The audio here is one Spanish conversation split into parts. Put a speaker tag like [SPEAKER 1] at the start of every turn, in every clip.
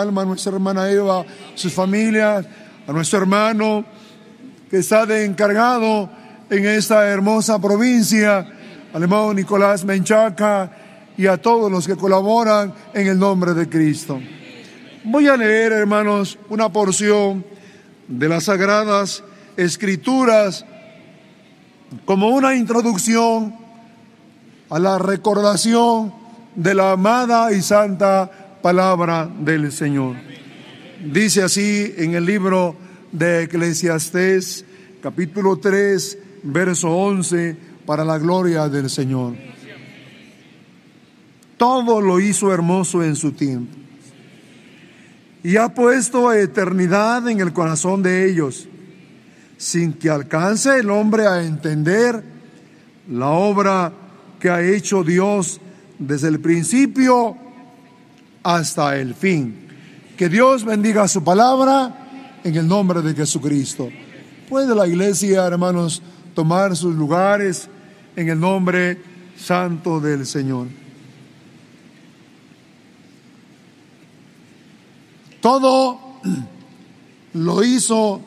[SPEAKER 1] alma, a nuestra hermana Eva, sus familias, a nuestro hermano que está de encargado en esta hermosa provincia, al hermano Nicolás Menchaca y a todos los que colaboran en el nombre de Cristo. Voy a leer, hermanos, una porción de las sagradas escrituras como una introducción a la recordación de la amada y santa palabra del Señor. Dice así en el libro de Eclesiastés, capítulo 3, verso 11, para la gloria del Señor. Todo lo hizo hermoso en su tiempo y ha puesto eternidad en el corazón de ellos, sin que alcance el hombre a entender la obra que ha hecho Dios desde el principio hasta el fin. Que Dios bendiga su palabra en el nombre de Jesucristo. Puede la iglesia, hermanos, tomar sus lugares en el nombre santo del Señor. Todo lo hizo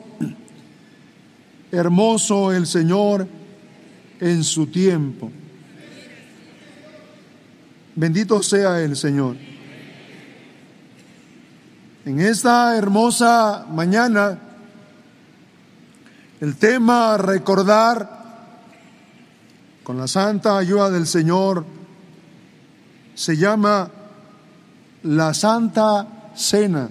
[SPEAKER 1] hermoso el Señor en su tiempo. Bendito sea el Señor. En esta hermosa mañana, el tema recordar con la santa ayuda del Señor se llama la Santa Cena.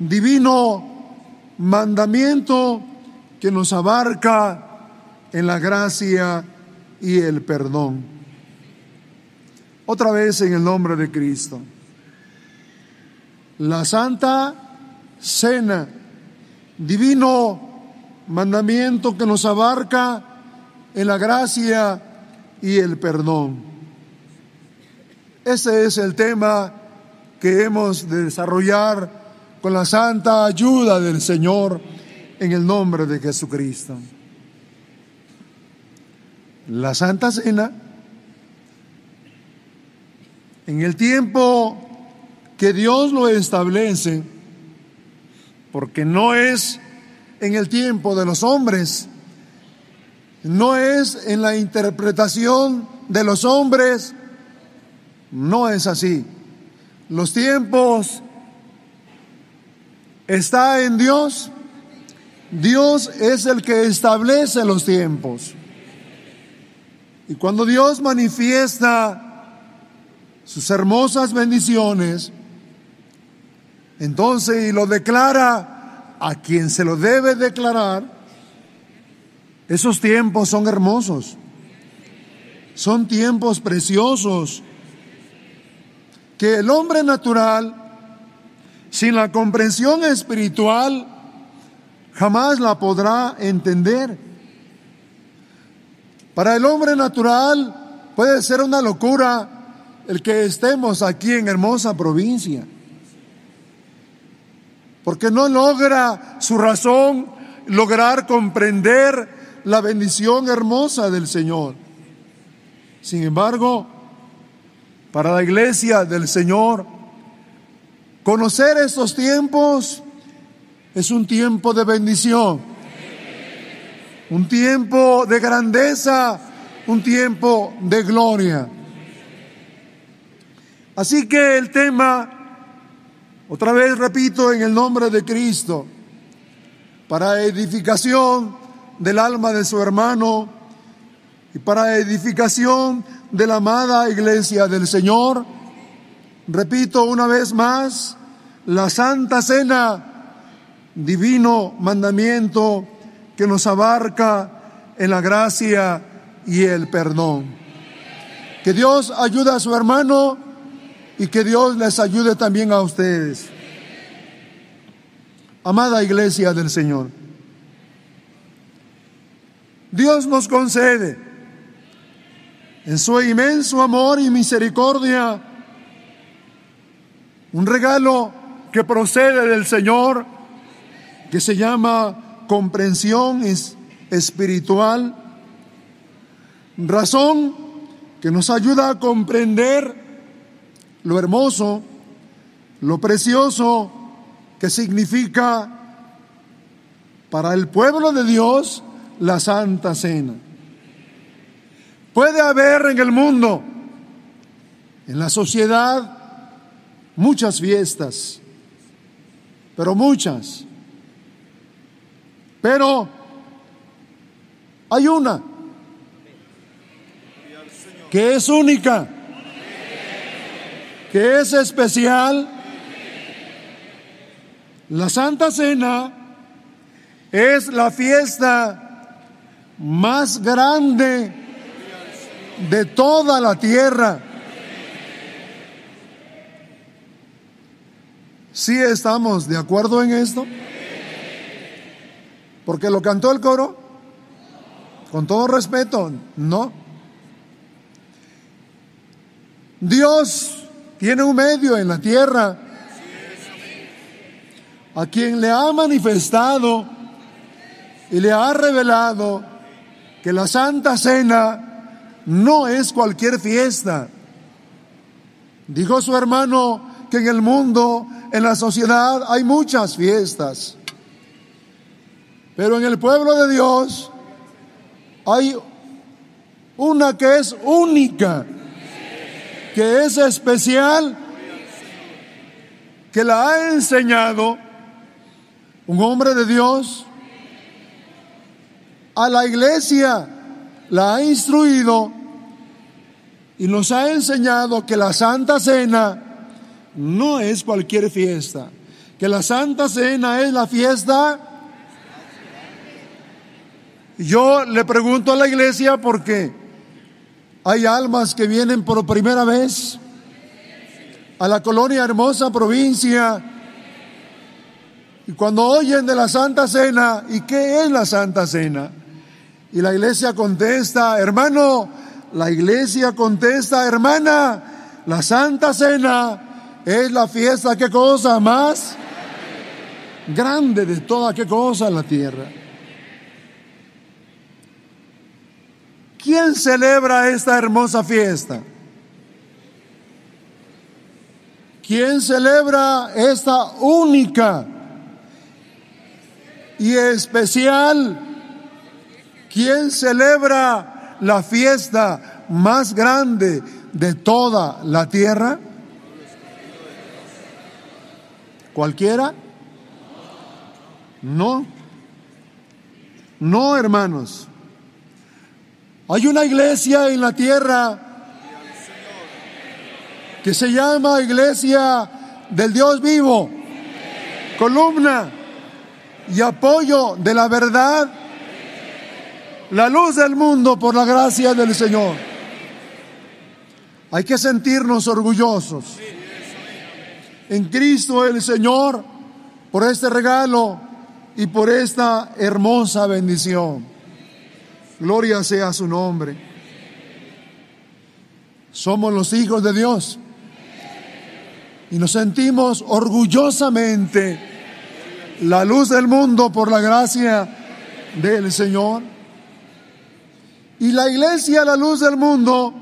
[SPEAKER 1] Divino mandamiento que nos abarca en la gracia y el perdón. Otra vez en el nombre de Cristo. La Santa Cena, divino mandamiento que nos abarca en la gracia y el perdón. Ese es el tema que hemos de desarrollar con la santa ayuda del Señor en el nombre de Jesucristo. La Santa Cena en el tiempo que Dios lo establece, porque no es en el tiempo de los hombres, no es en la interpretación de los hombres, no es así. Los tiempos está en Dios. Dios es el que establece los tiempos. Y cuando Dios manifiesta sus hermosas bendiciones, entonces y lo declara a quien se lo debe declarar, esos tiempos son hermosos, son tiempos preciosos que el hombre natural, sin la comprensión espiritual, jamás la podrá entender. Para el hombre natural puede ser una locura el que estemos aquí en hermosa provincia. Porque no logra su razón lograr comprender la bendición hermosa del Señor. Sin embargo, para la iglesia del Señor, conocer estos tiempos es un tiempo de bendición, un tiempo de grandeza, un tiempo de gloria. Así que el tema, otra vez repito, en el nombre de Cristo, para edificación del alma de su hermano y para edificación de la amada iglesia del Señor, repito una vez más, la Santa Cena, divino mandamiento que nos abarca en la gracia y el perdón. Que Dios ayude a su hermano y que Dios les ayude también a ustedes. Amada iglesia del Señor, Dios nos concede en su inmenso amor y misericordia un regalo que procede del Señor, que se llama comprensión espiritual, razón que nos ayuda a comprender lo hermoso, lo precioso que significa para el pueblo de Dios la Santa Cena. Puede haber en el mundo, en la sociedad, muchas fiestas, pero muchas. Pero hay una que es única, que es especial. La Santa Cena es la fiesta más grande de toda la tierra. ¿Sí estamos de acuerdo en esto? Porque lo cantó el coro. Con todo respeto, no. Dios tiene un medio en la tierra a quien le ha manifestado y le ha revelado que la Santa Cena no es cualquier fiesta. Dijo su hermano que en el mundo, en la sociedad, hay muchas fiestas. Pero en el pueblo de Dios hay una que es única, que es especial, que la ha enseñado un hombre de Dios a la iglesia, la ha instruido y nos ha enseñado que la Santa Cena no es cualquier fiesta, que la Santa Cena es la fiesta. Yo le pregunto a la iglesia porque hay almas que vienen por primera vez a la colonia hermosa provincia y cuando oyen de la Santa Cena, ¿y qué es la Santa Cena? Y la iglesia contesta, hermano, la iglesia contesta, hermana, la Santa Cena es la fiesta, ¿qué cosa más? Grande de toda qué cosa en la tierra. ¿Quién celebra esta hermosa fiesta? ¿Quién celebra esta única y especial? ¿Quién celebra la fiesta más grande de toda la tierra? ¿Cualquiera? No. No, hermanos. Hay una iglesia en la tierra que se llama Iglesia del Dios vivo, columna y apoyo de la verdad, la luz del mundo por la gracia del Señor. Hay que sentirnos orgullosos en Cristo el Señor por este regalo y por esta hermosa bendición. Gloria sea su nombre. Somos los hijos de Dios y nos sentimos orgullosamente la luz del mundo por la gracia del Señor. Y la iglesia, la luz del mundo,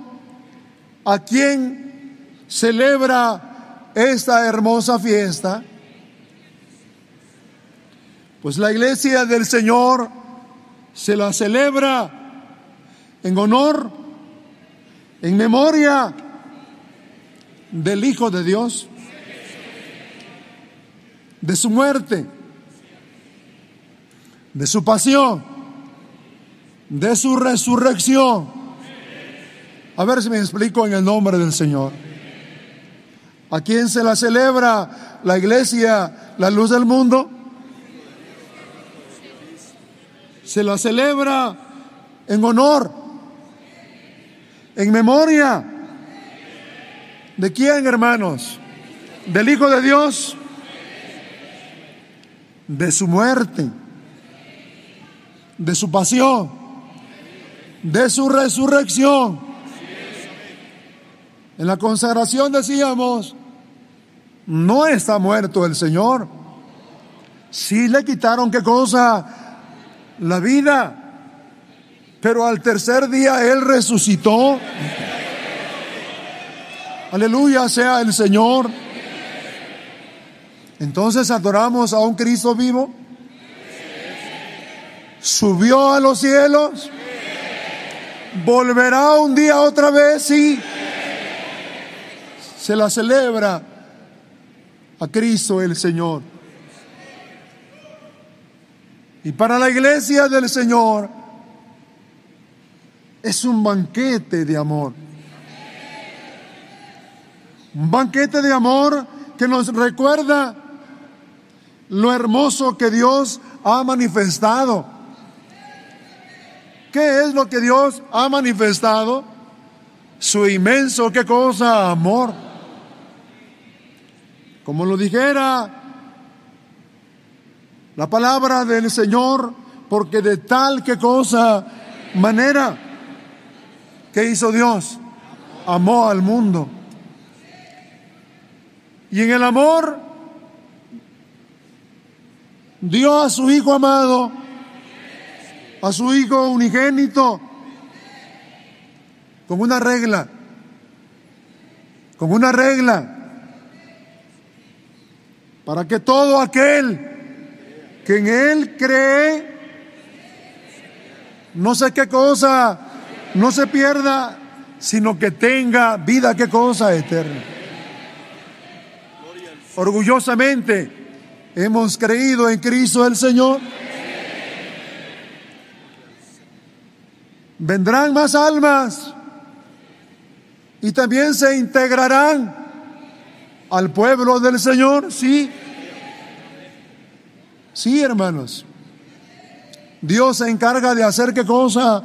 [SPEAKER 1] a quien celebra esta hermosa fiesta, pues la iglesia del Señor se la celebra en honor, en memoria del Hijo de Dios, de su muerte, de su pasión, de su resurrección. A ver si me explico en el nombre del Señor. ¿A quién se la celebra la iglesia, la luz del mundo? Se la celebra en honor, en memoria. ¿De quién, hermanos? ¿Del Hijo de Dios? De su muerte, de su pasión, de su resurrección. En la consagración decíamos, no está muerto el Señor. Sí le quitaron qué cosa? La vida. Pero al tercer día Él resucitó. Aleluya sea el Señor. Entonces adoramos a un Cristo vivo. Subió a los cielos. Volverá un día otra vez, sí. Se la celebra a Cristo el Señor. Y para la iglesia del Señor es un banquete de amor. Un banquete de amor que nos recuerda lo hermoso que Dios ha manifestado. ¿Qué es lo que Dios ha manifestado? Su inmenso, ¿qué cosa? Amor. Como lo dijera la palabra del Señor, porque de tal que cosa manera que hizo Dios, amó al mundo. Y en el amor dio a su Hijo amado, a su Hijo unigénito, con una regla, con una regla, para que todo aquel que en Él cree, no sé qué cosa, no se pierda, sino que tenga vida, qué cosa eterna. Orgullosamente hemos creído en Cristo el Señor. Vendrán más almas y también se integrarán al pueblo del Señor, sí. Sí, hermanos. Dios se encarga de hacer qué cosa?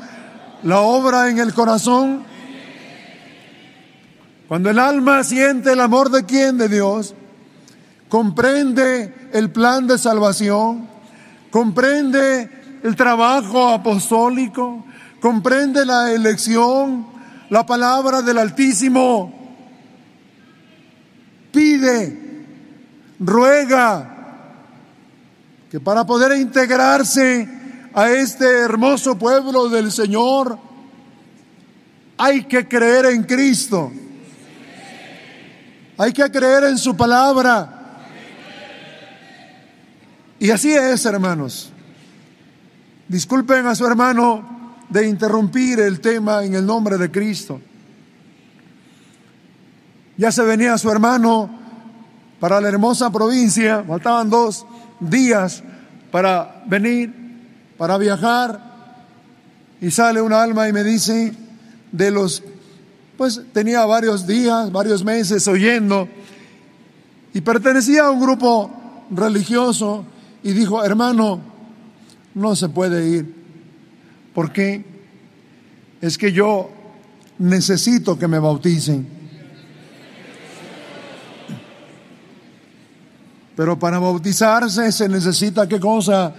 [SPEAKER 1] La obra en el corazón. Cuando el alma siente el amor de quién? De Dios. Comprende el plan de salvación. Comprende el trabajo apostólico. Comprende la elección. La palabra del Altísimo. Pide. Ruega que para poder integrarse a este hermoso pueblo del Señor, hay que creer en Cristo. Hay que creer en su palabra. Y así es, hermanos. Disculpen a su hermano de interrumpir el tema en el nombre de Cristo. Ya se venía su hermano para la hermosa provincia, faltaban dos días para venir, para viajar, y sale un alma y me dice, de los, pues tenía varios días, varios meses oyendo, y pertenecía a un grupo religioso, y dijo, hermano, no se puede ir. ¿Por qué? Es que yo necesito que me bauticen. Pero para bautizarse se necesita qué cosa?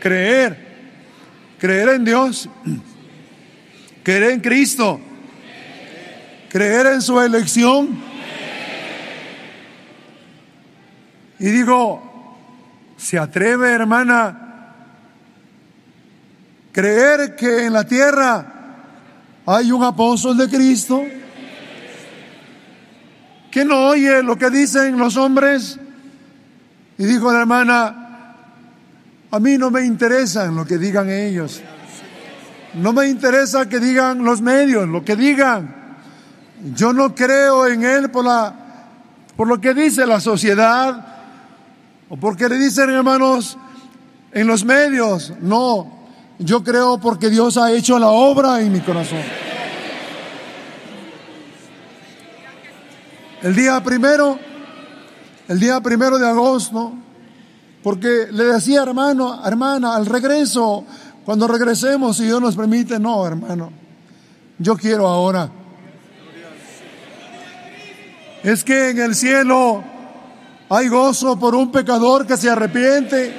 [SPEAKER 1] Creer. Creer en Dios. Creer en Cristo. Creer en su elección. Y digo, ¿se atreve hermana creer que en la tierra hay un apóstol de Cristo? ¿Que no oye lo que dicen los hombres? Y dijo la hermana, a mí no me interesa lo que digan ellos. No me interesa que digan los medios, lo que digan. Yo no creo en él por, la, por lo que dice la sociedad o porque le dicen hermanos en los medios. No, yo creo porque Dios ha hecho la obra en mi corazón. El día primero el día primero de agosto, porque le decía, hermano, hermana, al regreso, cuando regresemos, si Dios nos permite, no, hermano, yo quiero ahora. Es que en el cielo hay gozo por un pecador que se arrepiente.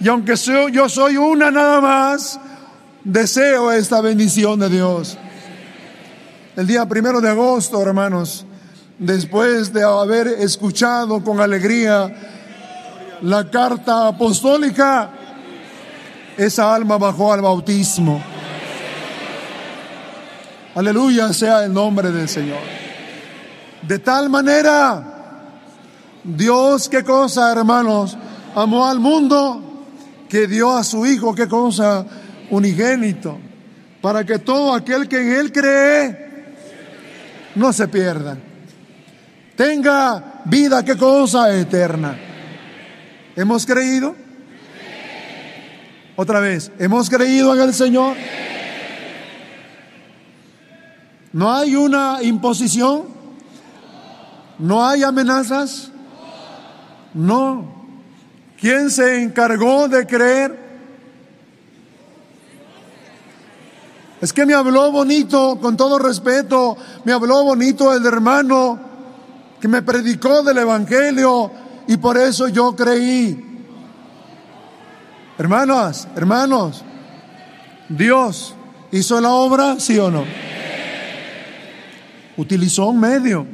[SPEAKER 1] Y aunque yo soy una nada más, deseo esta bendición de Dios. El día primero de agosto, hermanos, después de haber escuchado con alegría la carta apostólica, esa alma bajó al bautismo. Aleluya sea el nombre del Señor. De tal manera Dios, ¿qué cosa, hermanos? Amó al mundo que dio a su Hijo, ¿qué cosa? Unigénito, para que todo aquel que en Él cree no se pierda. Tenga vida, ¿qué cosa? Eterna. ¿Hemos creído? Otra vez, ¿hemos creído en el Señor? ¿No hay una imposición? ¿No hay amenazas? No. ¿Quién se encargó de creer? Es que me habló bonito, con todo respeto, me habló bonito el hermano que me predicó del Evangelio y por eso yo creí. Hermanos, hermanos, Dios hizo la obra, sí o no. Utilizó un medio.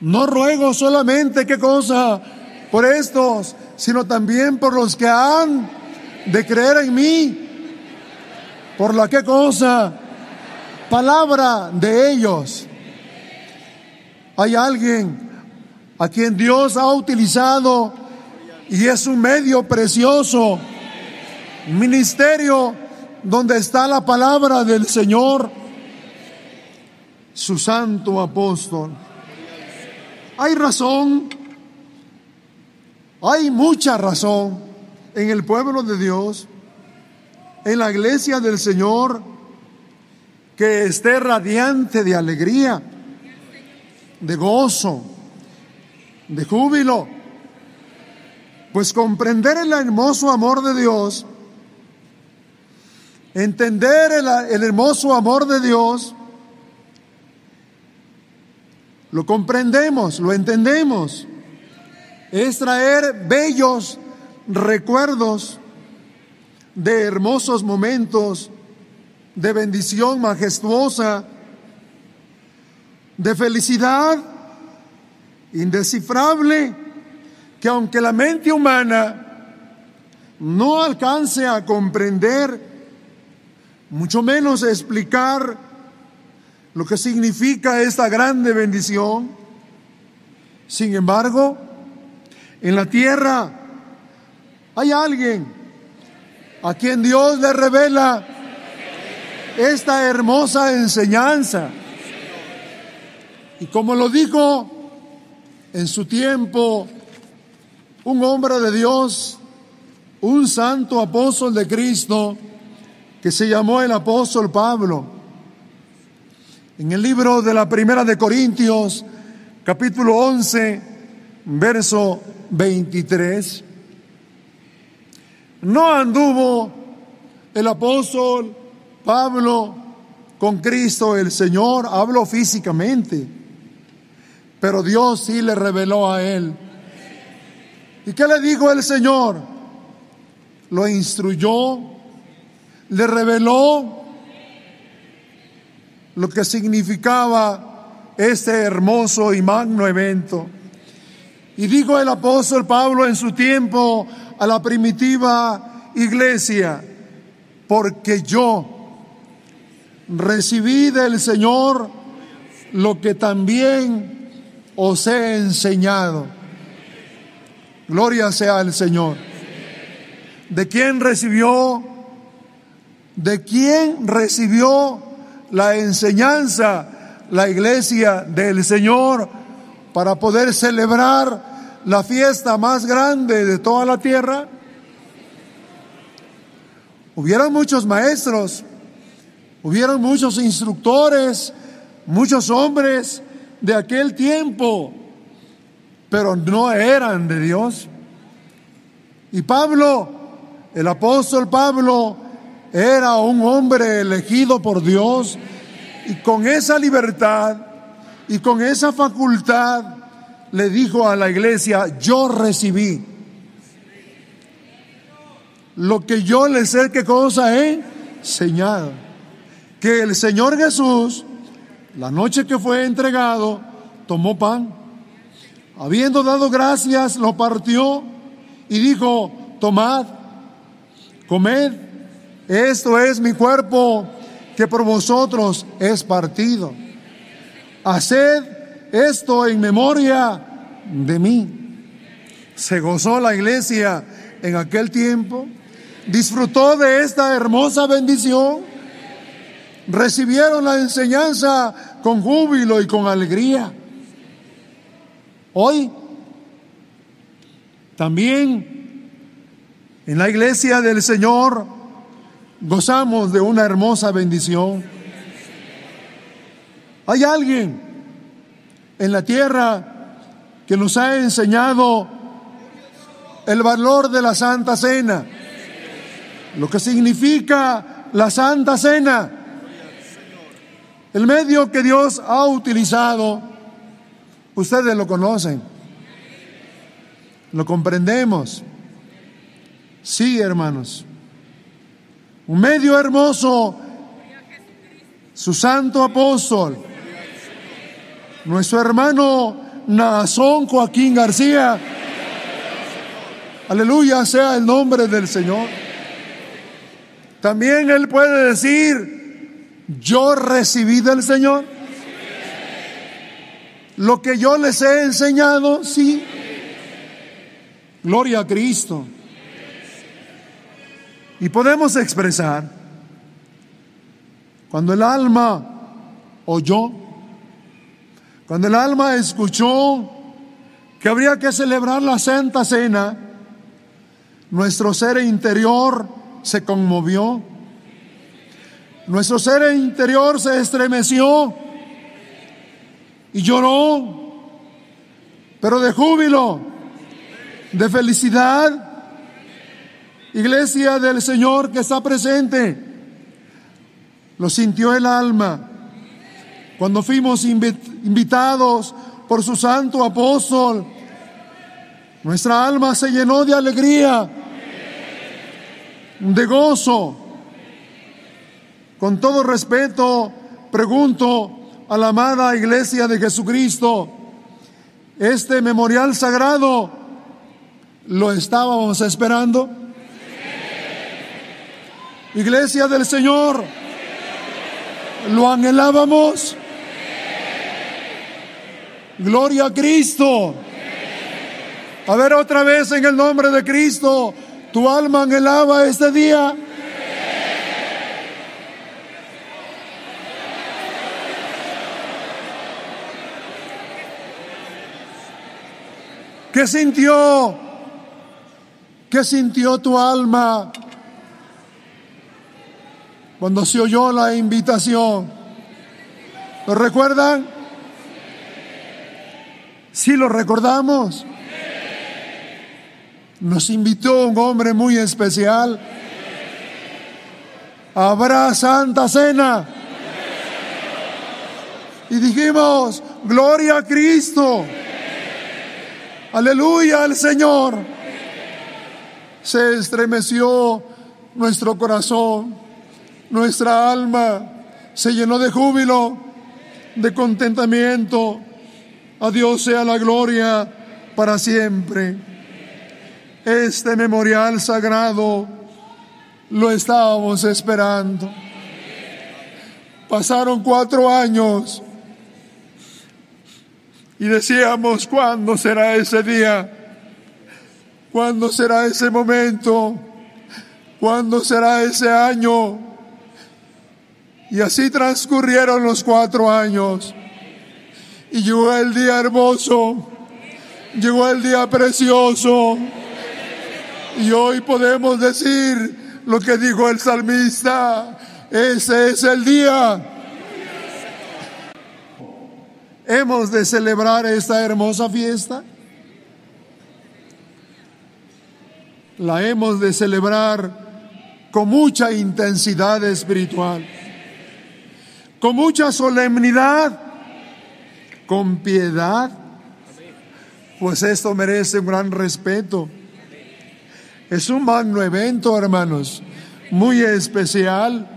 [SPEAKER 1] No ruego solamente qué cosa por estos, sino también por los que han de creer en mí. Por la qué cosa? Palabra de ellos. Hay alguien a quien Dios ha utilizado y es un medio precioso, ministerio donde está la palabra del Señor, su santo apóstol. Hay razón, hay mucha razón en el pueblo de Dios, en la iglesia del Señor, que esté radiante de alegría, de gozo, de júbilo. Pues comprender el hermoso amor de Dios, entender el, el hermoso amor de Dios, lo comprendemos, lo entendemos. Es traer bellos recuerdos de hermosos momentos, de bendición majestuosa, de felicidad indescifrable, que aunque la mente humana no alcance a comprender, mucho menos a explicar lo que significa esta grande bendición. Sin embargo, en la tierra hay alguien a quien Dios le revela esta hermosa enseñanza. Y como lo dijo en su tiempo un hombre de Dios, un santo apóstol de Cristo, que se llamó el apóstol Pablo, en el libro de la Primera de Corintios, capítulo 11, verso 23, no anduvo el apóstol Pablo con Cristo el Señor, hablo físicamente, pero Dios sí le reveló a él. ¿Y qué le dijo el Señor? Lo instruyó, le reveló lo que significaba este hermoso y magno evento. Y dijo el apóstol Pablo en su tiempo a la primitiva iglesia, porque yo recibí del Señor lo que también os he enseñado. Gloria sea al Señor. ¿De quién recibió? ¿De quién recibió la enseñanza, la iglesia del Señor, para poder celebrar la fiesta más grande de toda la tierra? Hubieron muchos maestros, hubieron muchos instructores, muchos hombres de aquel tiempo, pero no eran de Dios. Y Pablo, el apóstol Pablo, era un hombre elegido por Dios y con esa libertad y con esa facultad le dijo a la iglesia, yo recibí lo que yo les sé que cosa he enseñado. Que el Señor Jesús, la noche que fue entregado, tomó pan. Habiendo dado gracias, lo partió y dijo, tomad, comed, esto es mi cuerpo que por vosotros es partido. Haced esto en memoria de mí. Se gozó la iglesia en aquel tiempo, disfrutó de esta hermosa bendición, recibieron la enseñanza con júbilo y con alegría. Hoy también en la iglesia del Señor gozamos de una hermosa bendición. Hay alguien en la tierra que nos ha enseñado el valor de la Santa Cena, lo que significa la Santa Cena, el medio que Dios ha utilizado, ustedes lo conocen, lo comprendemos. Sí, hermanos, un medio hermoso, su santo apóstol, nuestro hermano Nazón Joaquín García. Aleluya sea el nombre del Señor. También él puede decir, yo recibí del Señor. Lo que yo les he enseñado, sí. Gloria a Cristo. Y podemos expresar, cuando el alma oyó, cuando el alma escuchó que habría que celebrar la Santa Cena, nuestro ser interior se conmovió, nuestro ser interior se estremeció y lloró, pero de júbilo, de felicidad. Iglesia del Señor que está presente, lo sintió el alma cuando fuimos invitados por su santo apóstol, nuestra alma se llenó de alegría, de gozo. Con todo respeto, pregunto a la amada iglesia de Jesucristo, este memorial sagrado, ¿lo estábamos esperando? Iglesia del Señor, ¿lo anhelábamos? Gloria a Cristo. A ver otra vez en el nombre de Cristo. Tu alma anhelaba este día. ¿Qué sintió? ¿Qué sintió tu alma cuando se oyó la invitación? ¿Lo recuerdan? Si lo recordamos. Nos invitó un hombre muy especial. Habrá Santa Cena. Y dijimos, gloria a Cristo. Aleluya al Señor. Se estremeció nuestro corazón, nuestra alma se llenó de júbilo, de contentamiento a Dios sea la gloria para siempre. Este memorial sagrado lo estábamos esperando. Pasaron cuatro años y decíamos, ¿cuándo será ese día? ¿Cuándo será ese momento? ¿Cuándo será ese año? Y así transcurrieron los cuatro años. Y llegó el día hermoso, llegó el día precioso. Y hoy podemos decir lo que dijo el salmista, ese es el día. Hemos de celebrar esta hermosa fiesta. La hemos de celebrar con mucha intensidad espiritual, con mucha solemnidad con piedad, pues esto merece un gran respeto. Es un magno evento, hermanos, muy especial.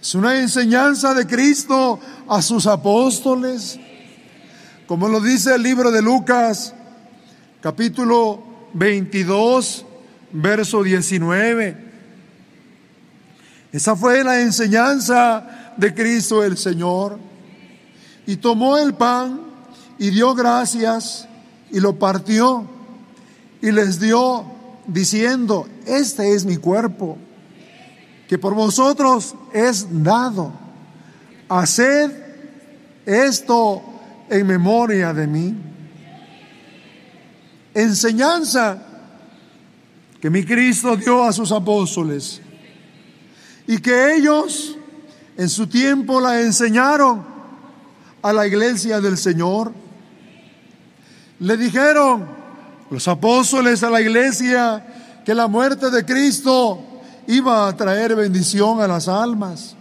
[SPEAKER 1] Es una enseñanza de Cristo a sus apóstoles, como lo dice el libro de Lucas, capítulo 22, verso 19. Esa fue la enseñanza de Cristo el Señor. Y tomó el pan y dio gracias y lo partió y les dio diciendo, este es mi cuerpo, que por vosotros es dado. Haced esto en memoria de mí. Enseñanza que mi Cristo dio a sus apóstoles y que ellos en su tiempo la enseñaron a la iglesia del Señor. Le dijeron los apóstoles a la iglesia que la muerte de Cristo iba a traer bendición a las almas,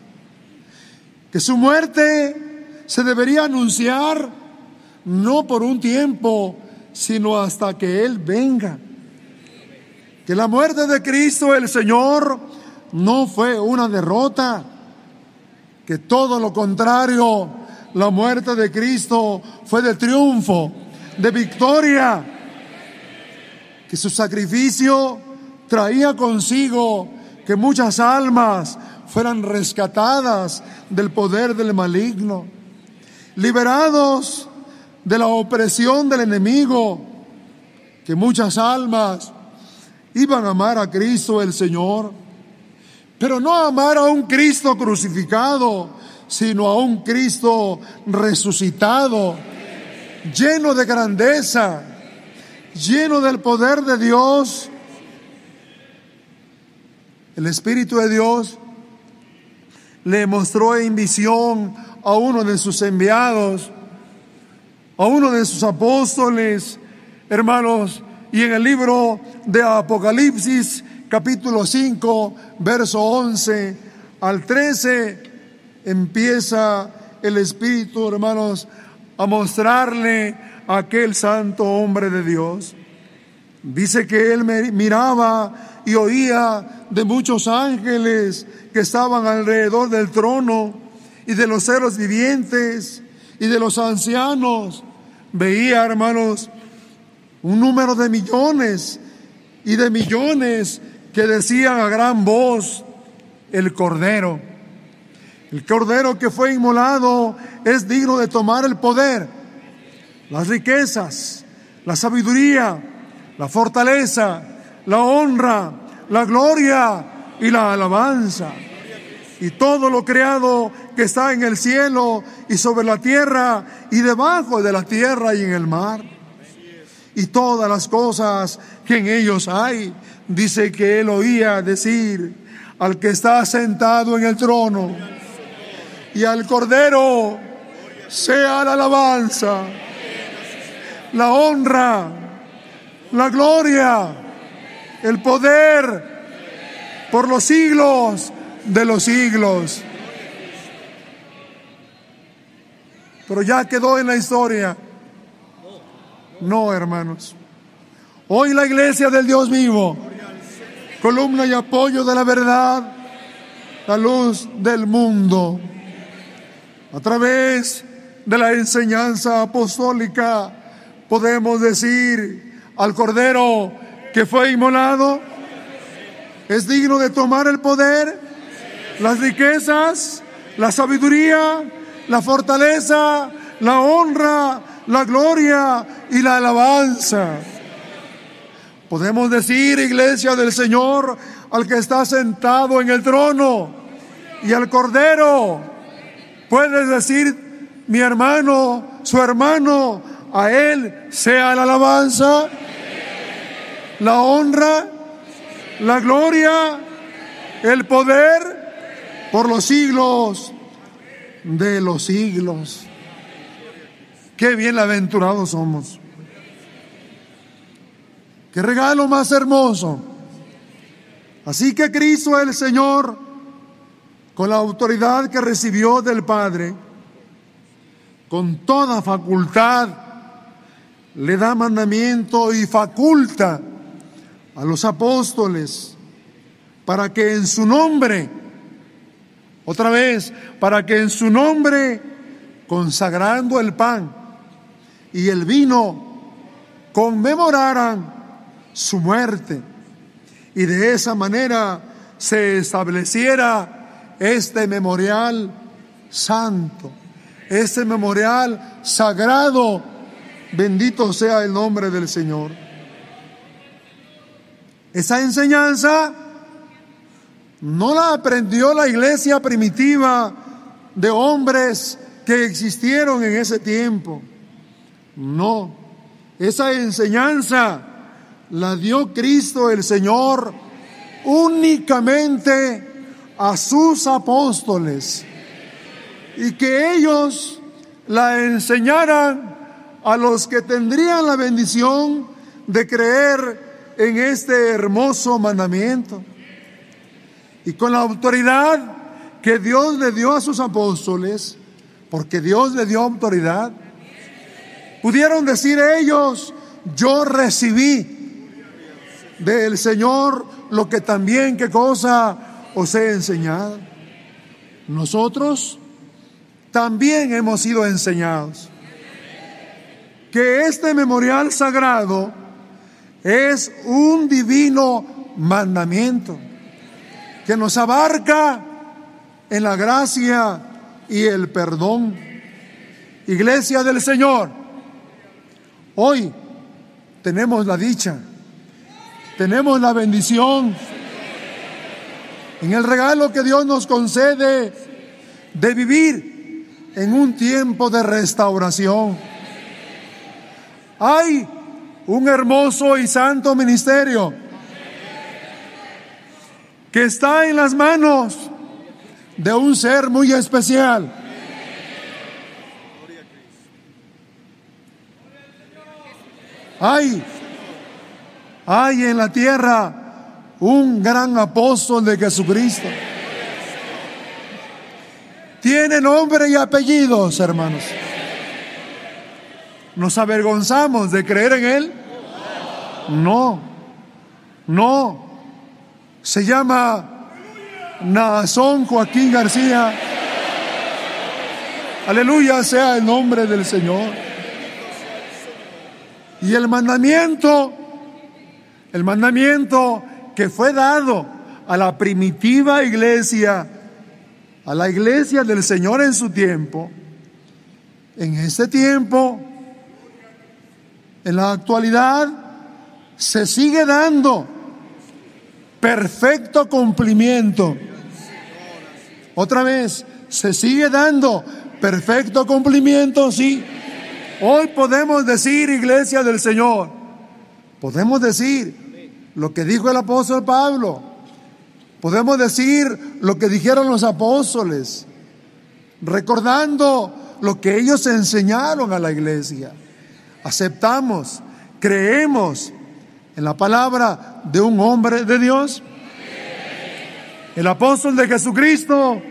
[SPEAKER 1] que su muerte se debería anunciar no por un tiempo, sino hasta que Él venga. Que la muerte de Cristo el Señor no fue una derrota, que todo lo contrario, la muerte de Cristo fue de triunfo, de victoria, que su sacrificio traía consigo que muchas almas fueran rescatadas del poder del maligno, liberados de la opresión del enemigo, que muchas almas iban a amar a Cristo el Señor, pero no amar a un Cristo crucificado, sino a un Cristo resucitado, lleno de grandeza, lleno del poder de Dios. El Espíritu de Dios le mostró en visión a uno de sus enviados, a uno de sus apóstoles, hermanos, y en el libro de Apocalipsis, capítulo 5, verso 11 al 13, empieza el Espíritu, hermanos, a mostrarle a aquel santo hombre de Dios. Dice que él miraba y oía de muchos ángeles que estaban alrededor del trono y de los seres vivientes y de los ancianos. Veía, hermanos, un número de millones y de millones que decían a gran voz, el Cordero. El Cordero que fue inmolado es digno de tomar el poder, las riquezas, la sabiduría, la fortaleza, la honra, la gloria y la alabanza. Y todo lo creado que está en el cielo y sobre la tierra y debajo de la tierra y en el mar y todas las cosas que en ellos hay. Dice que él oía decir al que está sentado en el trono y al Cordero sea la alabanza, la honra, la gloria, el poder por los siglos de los siglos. Pero ya quedó en la historia no, hermanos. Hoy la iglesia del Dios vivo, columna y apoyo de la verdad, la luz del mundo, a través de la enseñanza apostólica, podemos decir al Cordero que fue inmolado, es digno de tomar el poder, las riquezas, la sabiduría, la fortaleza, la honra, la gloria y la alabanza. Podemos decir, iglesia del Señor, al que está sentado en el trono y al Cordero. Puedes decir, mi hermano, su hermano, a Él sea la alabanza, la honra, la gloria, el poder por los siglos de los siglos. Qué bien aventurados somos. Qué regalo más hermoso. Así que Cristo el Señor, con la autoridad que recibió del Padre, con toda facultad, le da mandamiento y faculta a los apóstoles para que en su nombre, otra vez, para que en su nombre, consagrando el pan, y el vino conmemoraran su muerte y de esa manera se estableciera este memorial santo, este memorial sagrado Bendito sea el nombre del Señor. Esa enseñanza no la aprendió la iglesia primitiva de hombres que existieron en ese tiempo. No, esa enseñanza la dio Cristo el Señor únicamente a sus apóstoles y que ellos la enseñaran a los que tendrían la bendición de creer en este hermoso mandamiento. Y con la autoridad que Dios le dio a sus apóstoles, porque Dios le dio autoridad, pudieron decir ellos, yo recibí del Señor lo que también, qué cosa os he enseñado. Nosotros también hemos sido enseñados que este memorial sagrado es un divino mandamiento que nos abarca en la gracia y el perdón. Iglesia del Señor, hoy tenemos la dicha, tenemos la bendición en el regalo que Dios nos concede de vivir en un tiempo de restauración hay un hermoso y santo ministerio que está en las manos de un ser muy especial. Hay, hay en la tierra un gran apóstol de Jesucristo. Tiene nombre y apellidos, hermanos. ¿Nos avergonzamos de creer en Él? No, no. Se llama Nazón Joaquín García. Aleluya sea el nombre del Señor. Y el mandamiento, el mandamiento que fue dado a la primitiva iglesia, a la iglesia del Señor en su tiempo, en este tiempo en la actualidad se sigue dando perfecto cumplimiento. Otra vez, se sigue dando perfecto cumplimiento, sí. Hoy podemos decir, iglesia del Señor, podemos decir lo que dijo el apóstol Pablo, podemos decir lo que dijeron los apóstoles, recordando lo que ellos enseñaron a la iglesia aceptamos, creemos en la palabra de un hombre de Dios. El apóstol de Jesucristo,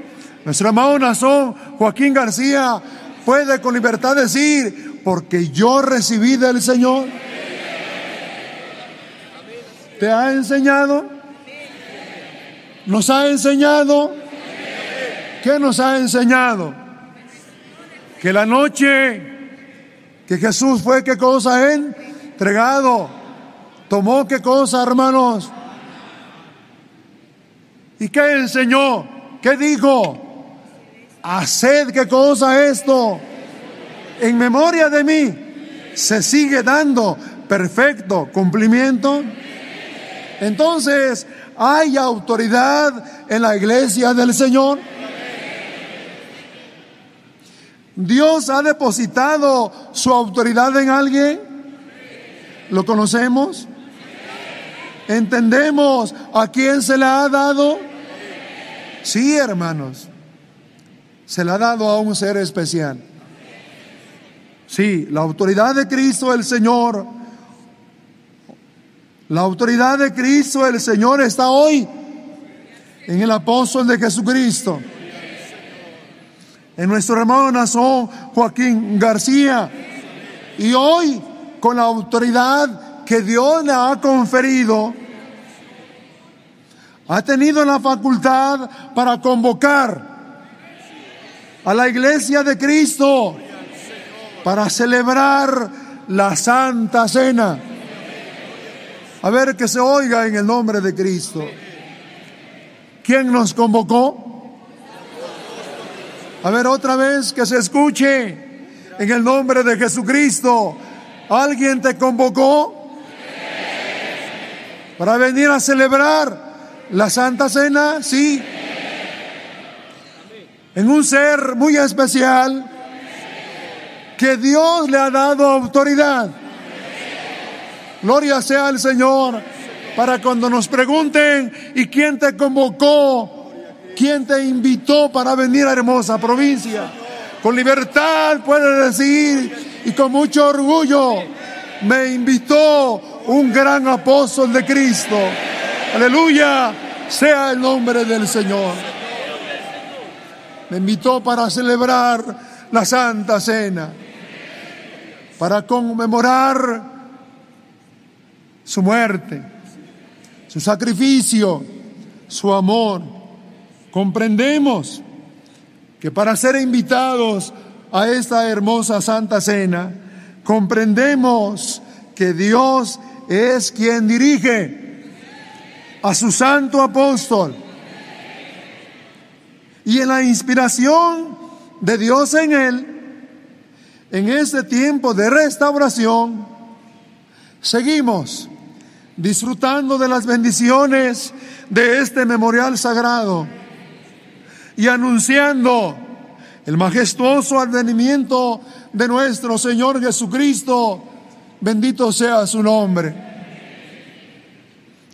[SPEAKER 1] nuestro amado Nazón Joaquín García, puede con libertad decir, porque yo recibí del Señor. ¿Te ha enseñado? ¿Nos ha enseñado? ¿Qué nos ha enseñado? Que la noche que Jesús fue qué cosa entregado. Tomó qué cosa, hermanos. ¿Y qué enseñó? ¿Qué dijo? Haced qué cosa esto. En memoria de mí se sigue dando perfecto cumplimiento. Entonces, ¿hay autoridad en la iglesia del Señor? Dios ha depositado su autoridad en alguien. ¿Lo conocemos? ¿Entendemos a quién se le ha dado? Sí, hermanos. Se le ha dado a un ser especial. Sí, la autoridad de Cristo el Señor. La autoridad de Cristo el Señor está hoy en el apóstol de Jesucristo en nuestro hermano Nazón Joaquín García. Y hoy, con la autoridad que Dios le ha conferido, ha tenido la facultad para convocar a la iglesia de Cristo para celebrar la Santa Cena. A ver que se oiga en el nombre de Cristo. ¿Quién nos convocó? A ver, otra vez que se escuche en el nombre de Jesucristo. ¿Alguien te convocó para venir a celebrar la Santa Cena? Sí. En un ser muy especial que Dios le ha dado autoridad. Gloria sea al Señor para cuando nos pregunten, ¿y quién te convocó? ¿Quién te invitó para venir a hermosa provincia? Con libertad puede decir y con mucho orgullo, me invitó un gran apóstol de Cristo. Aleluya, sea el nombre del Señor. Me invitó para celebrar la Santa Cena para conmemorar su muerte, su sacrificio, su amor. Comprendemos que para ser invitados a esta hermosa Santa Cena, comprendemos que Dios es quien dirige a su santo apóstol. Y en la inspiración de Dios en él, en este tiempo de restauración, seguimos disfrutando de las bendiciones de este memorial sagrado y anunciando el majestuoso advenimiento de nuestro Señor Jesucristo. Bendito sea su nombre.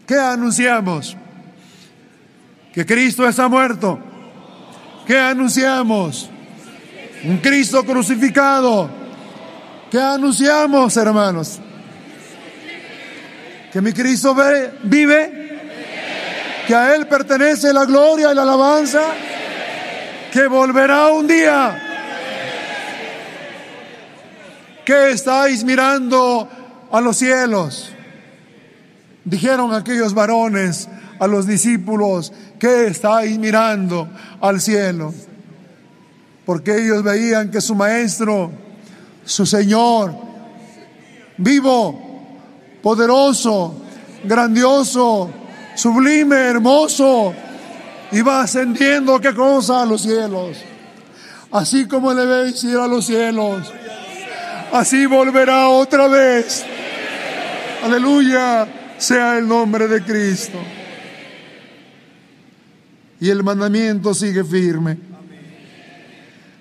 [SPEAKER 1] ¿Qué anunciamos? Que Cristo está muerto. ¿Qué anunciamos? un Cristo crucificado. ¿Qué anunciamos, hermanos? Que mi Cristo vive, que a Él pertenece la gloria y la alabanza, que volverá un día. ¿Qué estáis mirando a los cielos? Dijeron aquellos varones a los discípulos, ¿qué estáis mirando al cielo? porque ellos veían que su maestro, su Señor, vivo, poderoso, grandioso, sublime, hermoso, iba ascendiendo, ¿qué cosa? A los cielos. Así como le veis ir a los cielos, así volverá otra vez. Aleluya, sea el nombre de Cristo. Y el mandamiento sigue firme.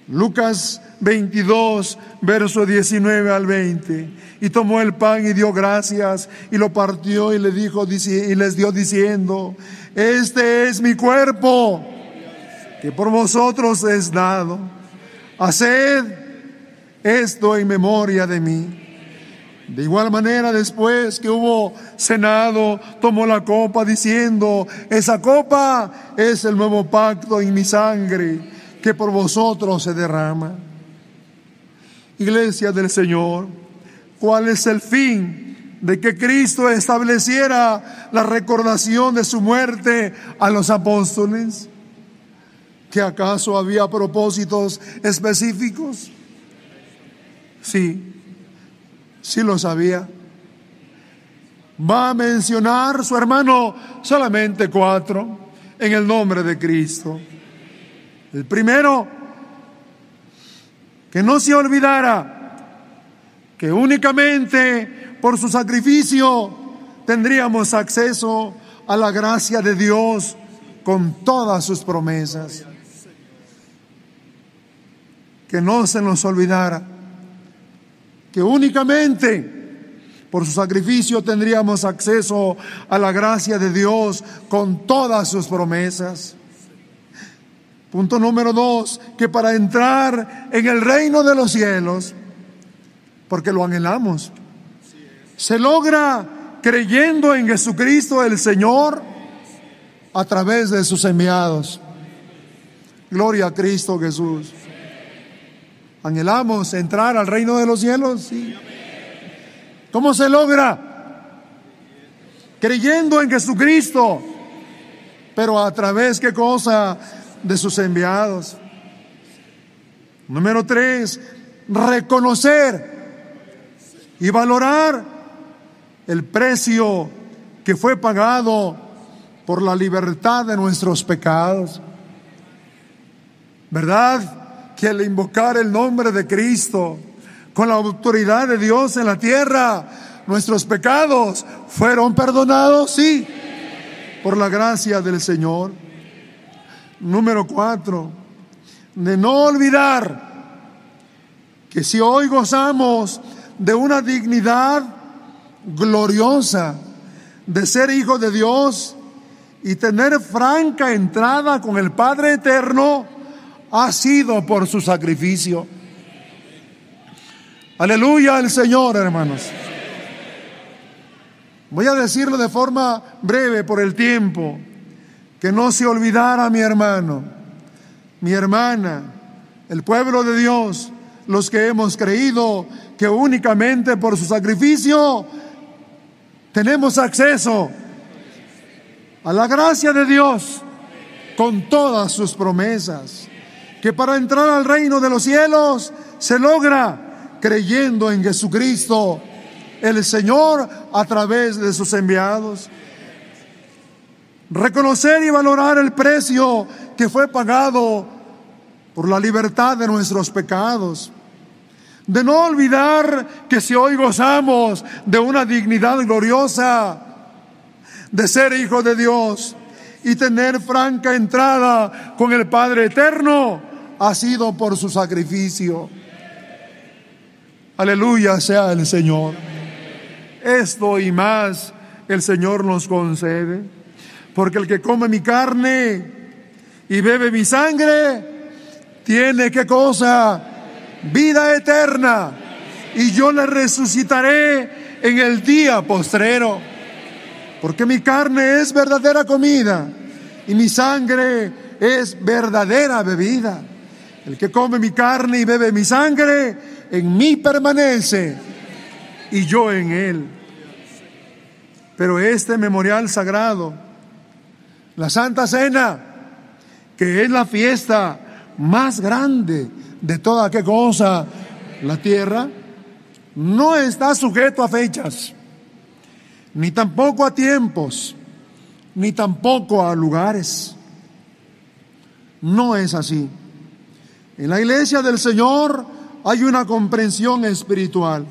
[SPEAKER 1] Lucas 22, verso 19 al 20. Y tomó el pan y dio gracias y lo partió y le dijo y les dio diciendo, este es mi cuerpo que por vosotros es dado. Haced esto en memoria de mí. De igual manera, después que hubo cenado, tomó la copa diciendo, esa copa es el nuevo pacto en mi sangre que por vosotros se derrama. Iglesia del Señor, ¿cuál es el fin de que Cristo estableciera la recordación de su muerte a los apóstoles? ¿Que acaso había propósitos específicos? Sí, sí lo sabía. Va a mencionar su hermano solamente cuatro en el nombre de Cristo. El primero, que no se olvidara que únicamente por su sacrificio tendríamos acceso a la gracia de Dios con todas sus promesas. Que no se nos olvidara que únicamente por su sacrificio tendríamos acceso a la gracia de Dios con todas sus promesas. Punto número dos, que para entrar en el reino de los cielos, porque lo anhelamos, se logra creyendo en Jesucristo el Señor a través de sus enviados. Gloria a Cristo Jesús. Anhelamos entrar al reino de los cielos, sí. ¿Cómo se logra? Creyendo en Jesucristo, pero a través, ¿qué cosa? de sus enviados. Número tres, reconocer y valorar el precio que fue pagado por la libertad de nuestros pecados. ¿Verdad? Que al invocar el nombre de Cristo, con la autoridad de Dios en la tierra, nuestros pecados fueron perdonados, sí, por la gracia del Señor. Número cuatro, de no olvidar que si hoy gozamos de una dignidad gloriosa de ser hijo de Dios y tener franca entrada con el Padre Eterno, ha sido por su sacrificio. Aleluya al Señor, hermanos. Voy a decirlo de forma breve por el tiempo, que no se olvidara mi hermano, mi hermana, el pueblo de Dios, los que hemos creído que únicamente por su sacrificio tenemos acceso a la gracia de Dios con todas sus promesas, que para entrar al reino de los cielos se logra creyendo en Jesucristo el Señor a través de sus enviados. Reconocer y valorar el precio que fue pagado por la libertad de nuestros pecados. De no olvidar que si hoy gozamos de una dignidad gloriosa, de ser hijo de Dios y tener franca entrada con el Padre Eterno, ha sido por su sacrificio. Aleluya sea el Señor. Esto y más el Señor nos concede. Porque el que come mi carne y bebe mi sangre, tiene qué cosa? Vida eterna. Y yo le resucitaré en el día postrero. Porque mi carne es verdadera comida y mi sangre es verdadera bebida. El que come mi carne y bebe mi sangre, en mí permanece y yo en él. Pero este memorial sagrado, la Santa Cena, que es la fiesta más grande de toda qué cosa, la tierra, no está sujeto a fechas, ni tampoco a tiempos, ni tampoco a lugares. No es así. En la iglesia del Señor hay una comprensión espiritual.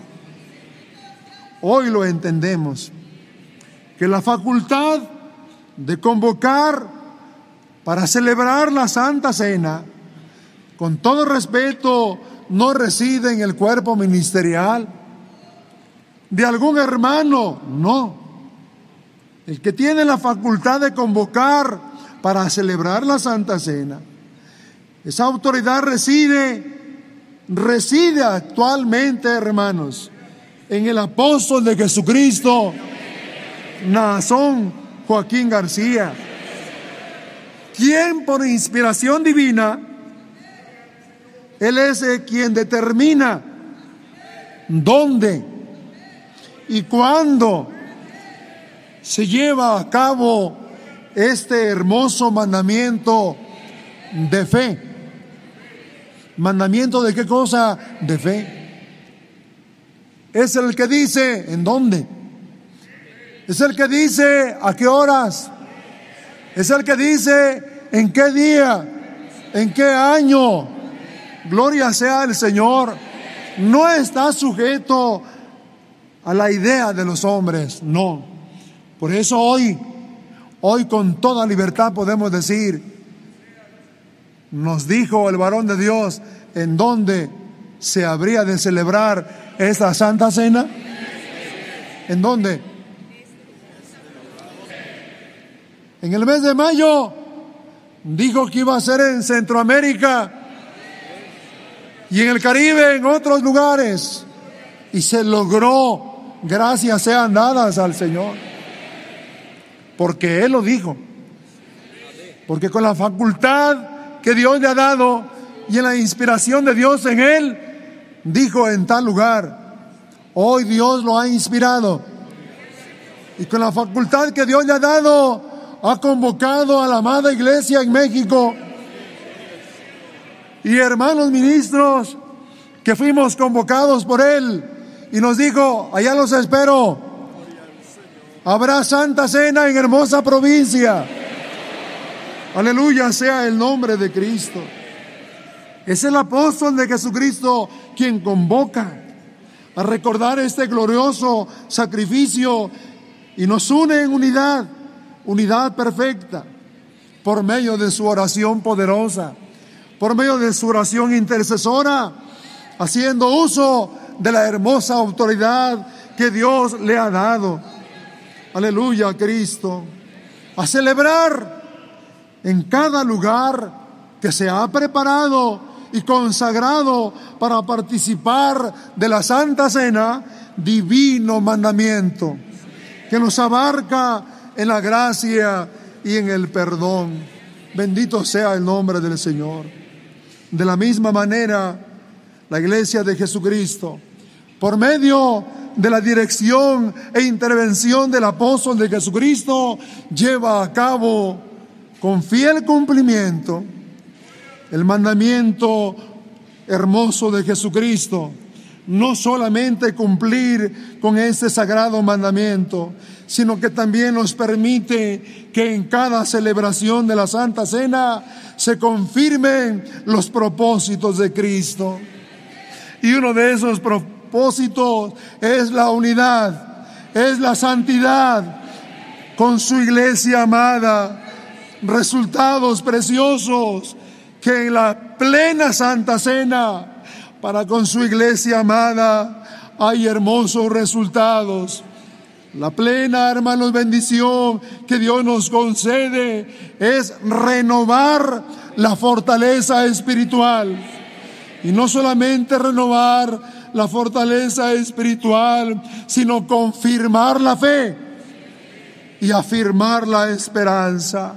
[SPEAKER 1] Hoy lo entendemos, que la facultad de convocar para celebrar la Santa Cena, con todo respeto, no reside en el cuerpo ministerial de algún hermano, no. El que tiene la facultad de convocar para celebrar la Santa Cena, esa autoridad reside, reside actualmente, hermanos, en el apóstol de Jesucristo, Nazón Joaquín García, quien por inspiración divina, él es quien determina dónde y cuándo se lleva a cabo este hermoso mandamiento de fe. ¿Mandamiento de qué cosa? De fe. Es el que dice en dónde. Es el que dice a qué horas. Es el que dice en qué día, en qué año. Gloria sea el Señor. No está sujeto a la idea de los hombres, no. Por eso hoy, hoy con toda libertad podemos decir, nos dijo el varón de Dios en dónde se habría de celebrar esta Santa Cena? ¿En dónde? En el mes de mayo dijo que iba a ser en Centroamérica y en el Caribe, en otros lugares. Y se logró, gracias sean dadas al Señor. Porque Él lo dijo. Porque con la facultad que Dios le ha dado y en la inspiración de Dios en Él, dijo en tal lugar, hoy Dios lo ha inspirado. Y con la facultad que Dios le ha dado, ha convocado a la amada iglesia en México. Y hermanos ministros que fuimos convocados por Él y nos dijo, allá los espero, habrá Santa Cena en hermosa provincia. Aleluya sea el nombre de Cristo. Es el apóstol de Jesucristo quien convoca a recordar este glorioso sacrificio y nos une en unidad, unidad perfecta, por medio de su oración poderosa, por medio de su oración intercesora, haciendo uso de la hermosa autoridad que Dios le ha dado. Aleluya, Cristo. A celebrar en cada lugar que se ha preparado y consagrado para participar de la Santa Cena, divino mandamiento, que nos abarca en la gracia y en el perdón. Bendito sea el nombre del Señor. De la misma manera, la iglesia de Jesucristo, por medio de la dirección e intervención del apóstol de Jesucristo, lleva a cabo con fiel cumplimiento el mandamiento hermoso de Jesucristo. No solamente cumplir con este sagrado mandamiento, sino que también nos permite que en cada celebración de la Santa Cena se confirmen los propósitos de Cristo. Y uno de esos propósitos es la unidad, es la santidad con su iglesia amada, resultados preciosos que en la plena Santa Cena, para con su iglesia amada, hay hermosos resultados. La plena, hermanos, bendición que Dios nos concede es renovar la fortaleza espiritual. Y no solamente renovar la fortaleza espiritual, sino confirmar la fe y afirmar la esperanza.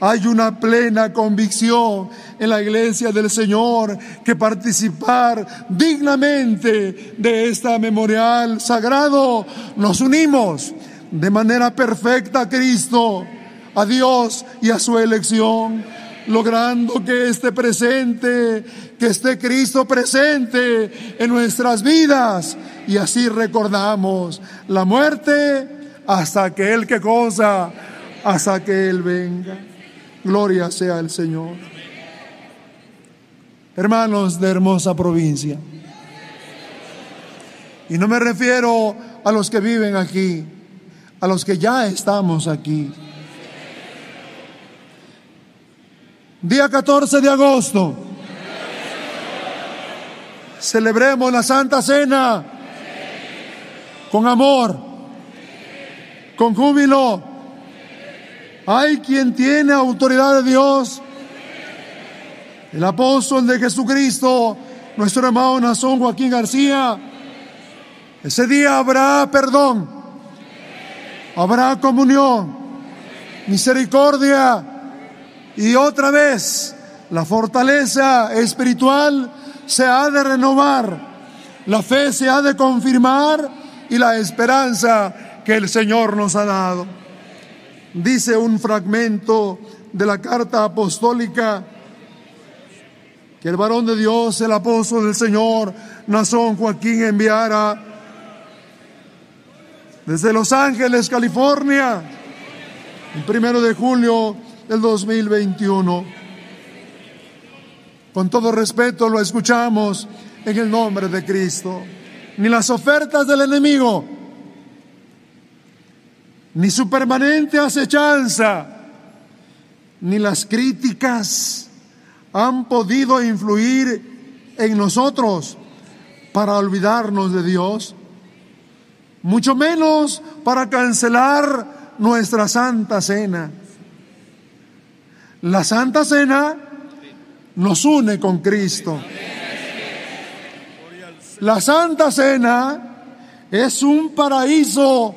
[SPEAKER 1] Hay una plena convicción en la iglesia del Señor que participar dignamente de esta memorial sagrado nos unimos de manera perfecta a Cristo, a Dios y a su elección, logrando que esté presente, que esté Cristo presente en nuestras vidas y así recordamos la muerte hasta que Él que cosa, hasta que Él venga. Gloria sea el Señor. Hermanos de hermosa provincia. Y no me refiero a los que viven aquí, a los que ya estamos aquí. Día 14 de agosto. Celebremos la Santa Cena con amor, con júbilo, hay quien tiene autoridad de Dios. El apóstol de Jesucristo, nuestro hermano Nazón Joaquín García. Ese día habrá perdón, habrá comunión, misericordia y otra vez la fortaleza espiritual se ha de renovar, la fe se ha de confirmar y la esperanza que el Señor nos ha dado dice un fragmento de la carta apostólica que el varón de Dios, el apóstol del Señor, Nazón Joaquín, enviara desde Los Ángeles, California, el primero de julio del 2021. Con todo respeto lo escuchamos en el nombre de Cristo. Ni las ofertas del enemigo ni su permanente acechanza, ni las críticas han podido influir en nosotros para olvidarnos de Dios, mucho menos para cancelar nuestra santa cena. La santa cena nos une con Cristo. La santa cena es un paraíso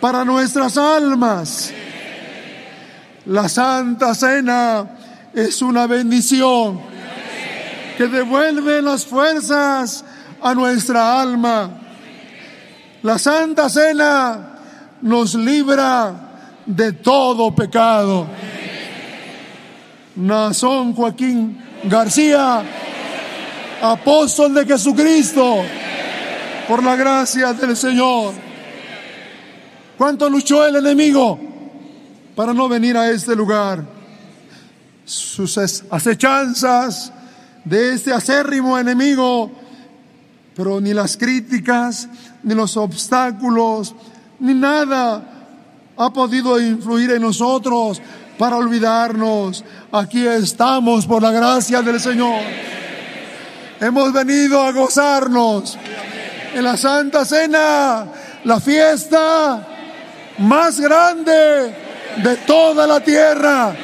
[SPEAKER 1] para nuestras almas. La Santa Cena es una bendición que devuelve las fuerzas a nuestra alma. La Santa Cena nos libra de todo pecado. Nazón Joaquín García, apóstol de Jesucristo, por la gracia del Señor ¿Cuánto luchó el enemigo para no venir a este lugar? Sus acechanzas de este acérrimo enemigo Pero ni las críticas, ni los obstáculos, ni nada ha podido influir en nosotros para olvidarnos. Aquí estamos por la gracia del Señor. Hemos venido a gozarnos en la Santa Cena, la fiesta más grande de toda la tierra.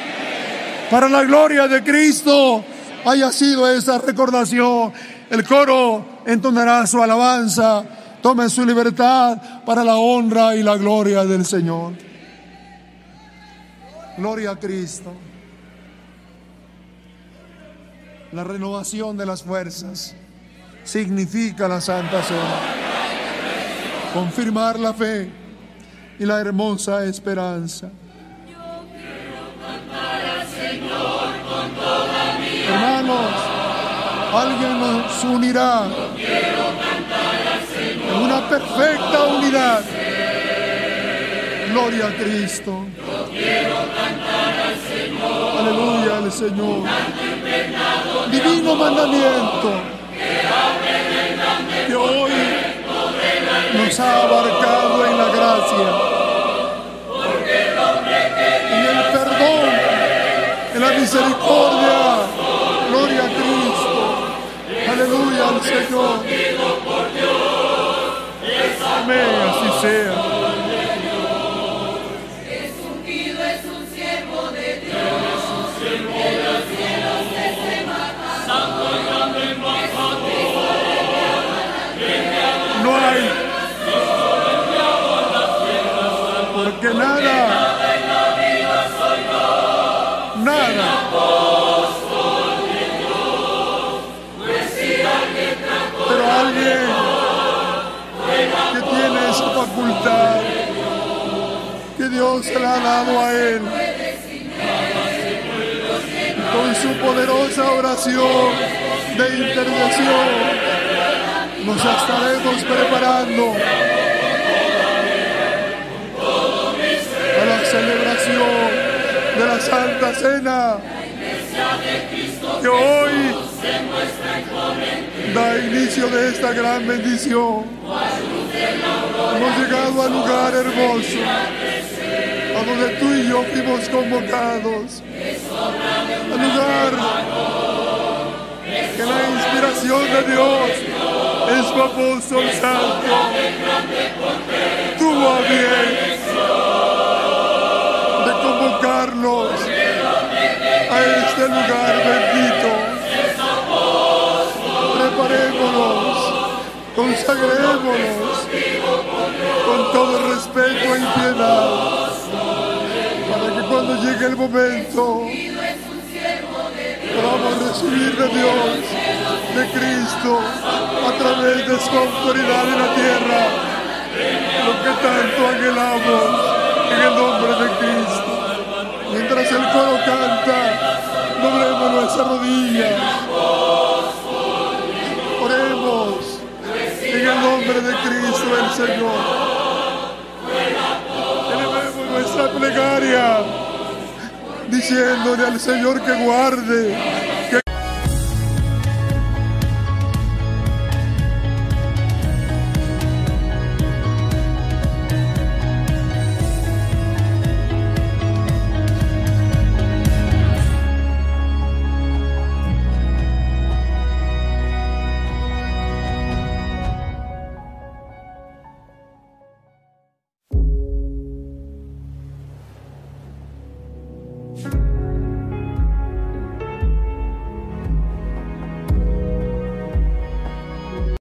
[SPEAKER 1] Para la gloria de Cristo haya sido esa recordación. El coro entonará su alabanza. Tome su libertad para la honra y la gloria del Señor. Gloria a Cristo. La renovación de las fuerzas significa la Santa Cena. Confirmar la fe y la hermosa esperanza. Hermanos, alguien nos unirá en una perfecta unidad. Gloria a Cristo. Aleluya al Señor. Divino mandamiento que hoy nos ha abarcado en la gracia, misericordia. Gloria a Cristo. Aleluya al Señor. Amén, así sea. que nada, nada. Dios se la ha dado a él. Con su poderosa oración de intercesión nos estaremos preparando celebración de la Santa Cena que hoy da inicio de esta gran bendición. Hemos llegado al lugar hermoso, a donde tú y yo fuimos convocados, al lugar que la inspiración de Dios es apóstol santo tuvo a bien a este lugar bendito. Preparémonos, consagrémonos con todo respeto y piedad, para que cuando llegue el momento podamos recibir de Dios, de Cristo, a través de su autoridad en la tierra, lo que tanto anhelamos en el nombre de Cristo. Mientras el coro canta, doblemos nuestras rodillas. Oremos en el nombre de Cristo el Señor. Nuestra plegaria diciéndole al Señor que guarde